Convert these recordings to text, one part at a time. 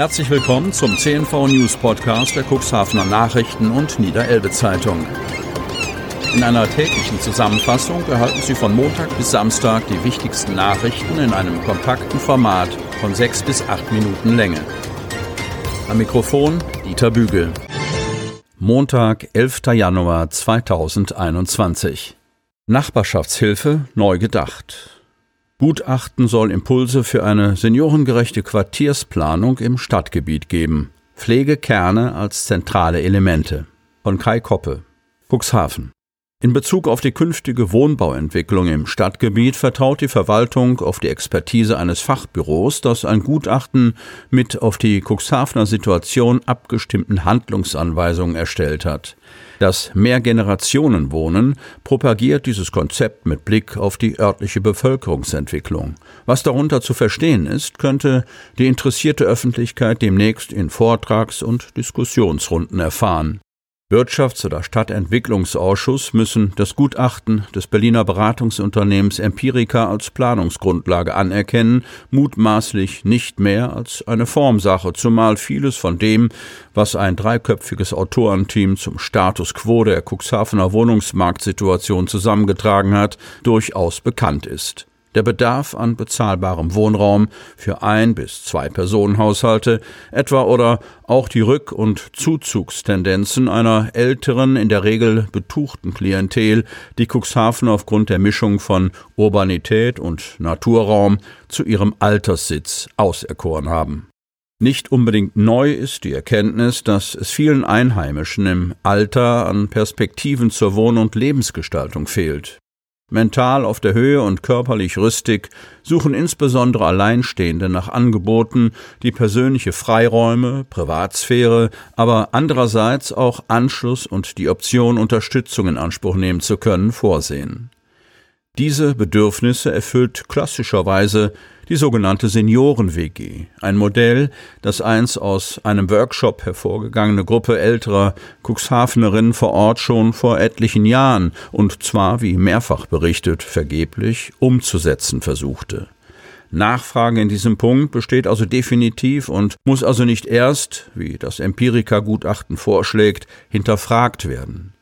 Herzlich willkommen zum CNV News Podcast der Cuxhavener Nachrichten und Niederelbe Zeitung. In einer täglichen Zusammenfassung erhalten Sie von Montag bis Samstag die wichtigsten Nachrichten in einem kompakten Format von sechs bis acht Minuten Länge. Am Mikrofon Dieter Bügel. Montag, 11. Januar 2021. Nachbarschaftshilfe neu gedacht. Gutachten soll Impulse für eine seniorengerechte Quartiersplanung im Stadtgebiet geben. Pflegekerne als zentrale Elemente. Von Kai Koppe. Cuxhaven. In Bezug auf die künftige Wohnbauentwicklung im Stadtgebiet vertraut die Verwaltung auf die Expertise eines Fachbüros, das ein Gutachten mit auf die Cuxhavener Situation abgestimmten Handlungsanweisungen erstellt hat. Das Mehrgenerationenwohnen propagiert dieses Konzept mit Blick auf die örtliche Bevölkerungsentwicklung. Was darunter zu verstehen ist, könnte die interessierte Öffentlichkeit demnächst in Vortrags- und Diskussionsrunden erfahren. Wirtschafts- oder Stadtentwicklungsausschuss müssen das Gutachten des Berliner Beratungsunternehmens Empirica als Planungsgrundlage anerkennen, mutmaßlich nicht mehr als eine Formsache, zumal vieles von dem, was ein dreiköpfiges Autorenteam zum Status quo der Cuxhavener Wohnungsmarktsituation zusammengetragen hat, durchaus bekannt ist. Der Bedarf an bezahlbarem Wohnraum für ein bis zwei Personenhaushalte etwa oder auch die Rück- und Zuzugstendenzen einer älteren, in der Regel betuchten Klientel, die Cuxhaven aufgrund der Mischung von Urbanität und Naturraum zu ihrem Alterssitz auserkoren haben. Nicht unbedingt neu ist die Erkenntnis, dass es vielen Einheimischen im Alter an Perspektiven zur Wohn- und Lebensgestaltung fehlt. Mental auf der Höhe und körperlich rüstig suchen insbesondere Alleinstehende nach Angeboten, die persönliche Freiräume, Privatsphäre, aber andererseits auch Anschluss und die Option, Unterstützung in Anspruch nehmen zu können, vorsehen. Diese Bedürfnisse erfüllt klassischerweise die sogenannte Senioren-WG, ein Modell, das einst aus einem Workshop hervorgegangene Gruppe älterer Cuxhavenerinnen vor Ort schon vor etlichen Jahren und zwar, wie mehrfach berichtet, vergeblich umzusetzen versuchte. Nachfrage in diesem Punkt besteht also definitiv und muss also nicht erst, wie das Empirika-Gutachten vorschlägt, hinterfragt werden.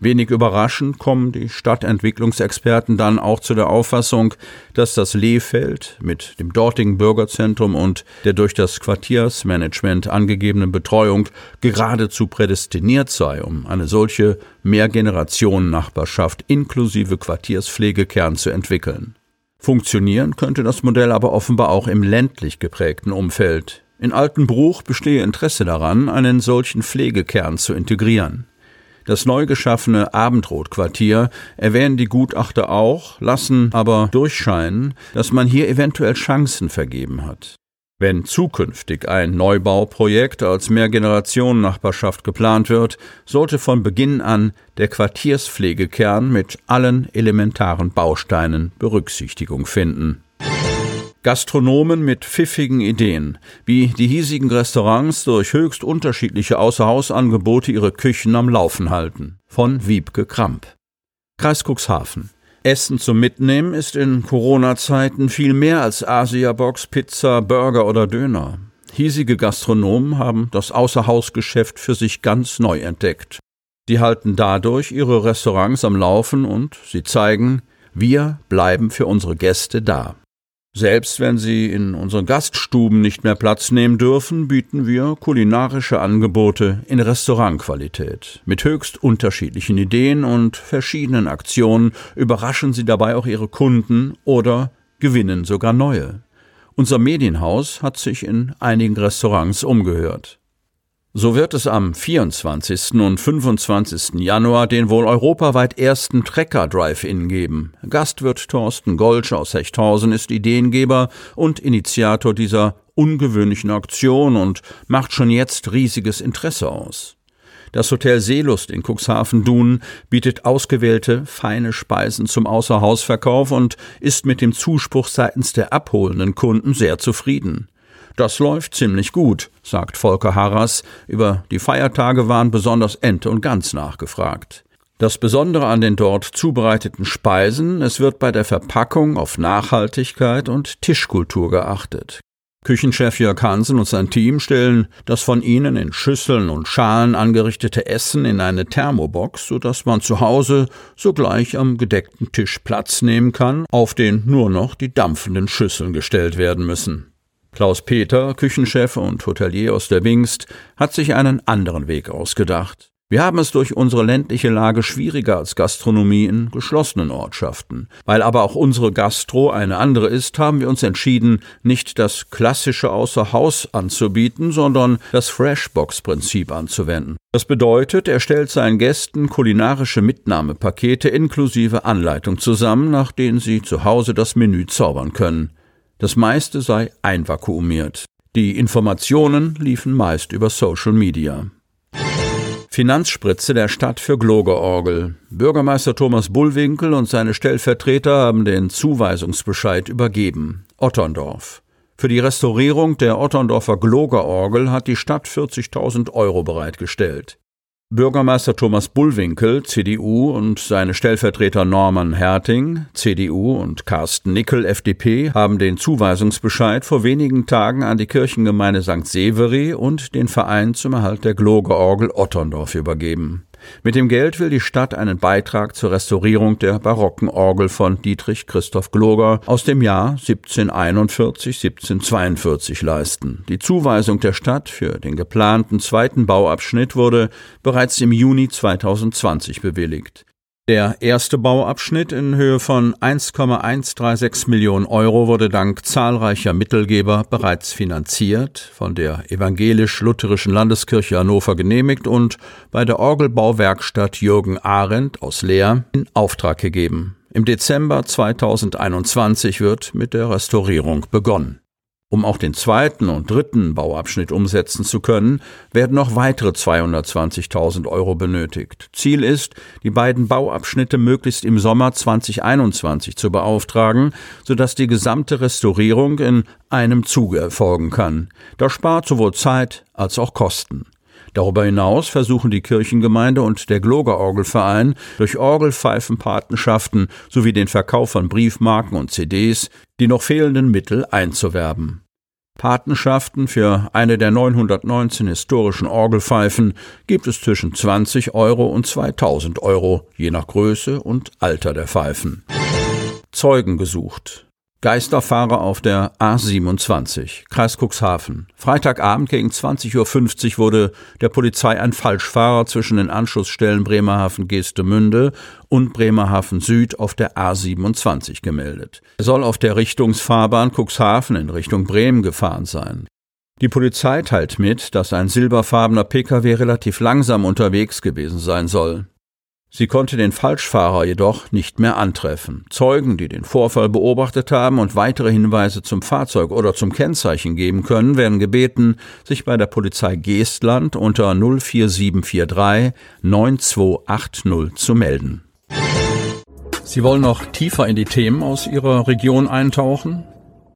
Wenig überraschend kommen die Stadtentwicklungsexperten dann auch zu der Auffassung, dass das Lehfeld mit dem dortigen Bürgerzentrum und der durch das Quartiersmanagement angegebenen Betreuung geradezu prädestiniert sei, um eine solche Mehrgenerationen-Nachbarschaft inklusive Quartierspflegekern zu entwickeln. Funktionieren könnte das Modell aber offenbar auch im ländlich geprägten Umfeld. In Altenbruch bestehe Interesse daran, einen solchen Pflegekern zu integrieren. Das neu geschaffene Abendrotquartier erwähnen die Gutachter auch, lassen aber durchscheinen, dass man hier eventuell Chancen vergeben hat. Wenn zukünftig ein Neubauprojekt als Mehrgenerationen-Nachbarschaft geplant wird, sollte von Beginn an der Quartierspflegekern mit allen elementaren Bausteinen Berücksichtigung finden. Gastronomen mit pfiffigen Ideen, wie die hiesigen Restaurants durch höchst unterschiedliche Außerhausangebote ihre Küchen am Laufen halten. Von Wiebke Kramp. Kreis Cuxhaven. Essen zum Mitnehmen ist in Corona-Zeiten viel mehr als Asiabox, Pizza, Burger oder Döner. Hiesige Gastronomen haben das Außerhausgeschäft für sich ganz neu entdeckt. Die halten dadurch ihre Restaurants am Laufen und sie zeigen, wir bleiben für unsere Gäste da. Selbst wenn sie in unseren Gaststuben nicht mehr Platz nehmen dürfen, bieten wir kulinarische Angebote in Restaurantqualität. Mit höchst unterschiedlichen Ideen und verschiedenen Aktionen überraschen sie dabei auch ihre Kunden oder gewinnen sogar neue. Unser Medienhaus hat sich in einigen Restaurants umgehört. So wird es am 24. und 25. Januar den wohl europaweit ersten Trecker Drive-In geben. Gastwirt Thorsten Golsch aus Hechthausen ist Ideengeber und Initiator dieser ungewöhnlichen Aktion und macht schon jetzt riesiges Interesse aus. Das Hotel Seelust in Cuxhaven-Dunen bietet ausgewählte, feine Speisen zum Außerhausverkauf und ist mit dem Zuspruch seitens der abholenden Kunden sehr zufrieden. Das läuft ziemlich gut, sagt Volker Harras. Über die Feiertage waren besonders Ente und Gans nachgefragt. Das Besondere an den dort zubereiteten Speisen, es wird bei der Verpackung auf Nachhaltigkeit und Tischkultur geachtet. Küchenchef Jörg Hansen und sein Team stellen das von ihnen in Schüsseln und Schalen angerichtete Essen in eine Thermobox, sodass man zu Hause sogleich am gedeckten Tisch Platz nehmen kann, auf den nur noch die dampfenden Schüsseln gestellt werden müssen. Klaus Peter, Küchenchef und Hotelier aus der Wingst, hat sich einen anderen Weg ausgedacht. Wir haben es durch unsere ländliche Lage schwieriger als Gastronomie in geschlossenen Ortschaften. Weil aber auch unsere Gastro eine andere ist, haben wir uns entschieden, nicht das klassische Außerhaus anzubieten, sondern das Freshbox-Prinzip anzuwenden. Das bedeutet, er stellt seinen Gästen kulinarische Mitnahmepakete inklusive Anleitung zusammen, nach denen sie zu Hause das Menü zaubern können. Das meiste sei einvakuumiert. Die Informationen liefen meist über Social Media. Finanzspritze der Stadt für Glogerorgel. Bürgermeister Thomas Bullwinkel und seine Stellvertreter haben den Zuweisungsbescheid übergeben. Otterndorf. Für die Restaurierung der Otterndorfer Glogerorgel hat die Stadt 40.000 Euro bereitgestellt. Bürgermeister Thomas Bullwinkel, CDU, und seine Stellvertreter Norman Herting, CDU, und Carsten Nickel, FDP, haben den Zuweisungsbescheid vor wenigen Tagen an die Kirchengemeinde St. Severi und den Verein zum Erhalt der Glogeorgel Otterndorf übergeben. Mit dem Geld will die Stadt einen Beitrag zur Restaurierung der barocken Orgel von Dietrich Christoph Gloger aus dem Jahr 1741, 1742 leisten. Die Zuweisung der Stadt für den geplanten zweiten Bauabschnitt wurde bereits im Juni 2020 bewilligt. Der erste Bauabschnitt in Höhe von 1,136 Millionen Euro wurde dank zahlreicher Mittelgeber bereits finanziert, von der evangelisch-lutherischen Landeskirche Hannover genehmigt und bei der Orgelbauwerkstatt Jürgen Arendt aus Leer in Auftrag gegeben. Im Dezember 2021 wird mit der Restaurierung begonnen. Um auch den zweiten und dritten Bauabschnitt umsetzen zu können, werden noch weitere 220.000 Euro benötigt. Ziel ist, die beiden Bauabschnitte möglichst im Sommer 2021 zu beauftragen, sodass die gesamte Restaurierung in einem Zuge erfolgen kann. Das spart sowohl Zeit als auch Kosten. Darüber hinaus versuchen die Kirchengemeinde und der Glogerorgelverein durch Orgelpfeifenpatenschaften sowie den Verkauf von Briefmarken und CDs die noch fehlenden Mittel einzuwerben. Patenschaften für eine der 919 historischen Orgelpfeifen gibt es zwischen 20 Euro und 2000 Euro, je nach Größe und Alter der Pfeifen. Zeugen gesucht. Geisterfahrer auf der A27, Kreis Cuxhaven. Freitagabend gegen 20.50 Uhr wurde der Polizei ein Falschfahrer zwischen den Anschlussstellen Bremerhaven-Geestemünde und Bremerhaven Süd auf der A27 gemeldet. Er soll auf der Richtungsfahrbahn Cuxhaven in Richtung Bremen gefahren sein. Die Polizei teilt mit, dass ein silberfarbener Pkw relativ langsam unterwegs gewesen sein soll. Sie konnte den Falschfahrer jedoch nicht mehr antreffen. Zeugen, die den Vorfall beobachtet haben und weitere Hinweise zum Fahrzeug oder zum Kennzeichen geben können, werden gebeten, sich bei der Polizei Geestland unter 04743 9280 zu melden. Sie wollen noch tiefer in die Themen aus Ihrer Region eintauchen?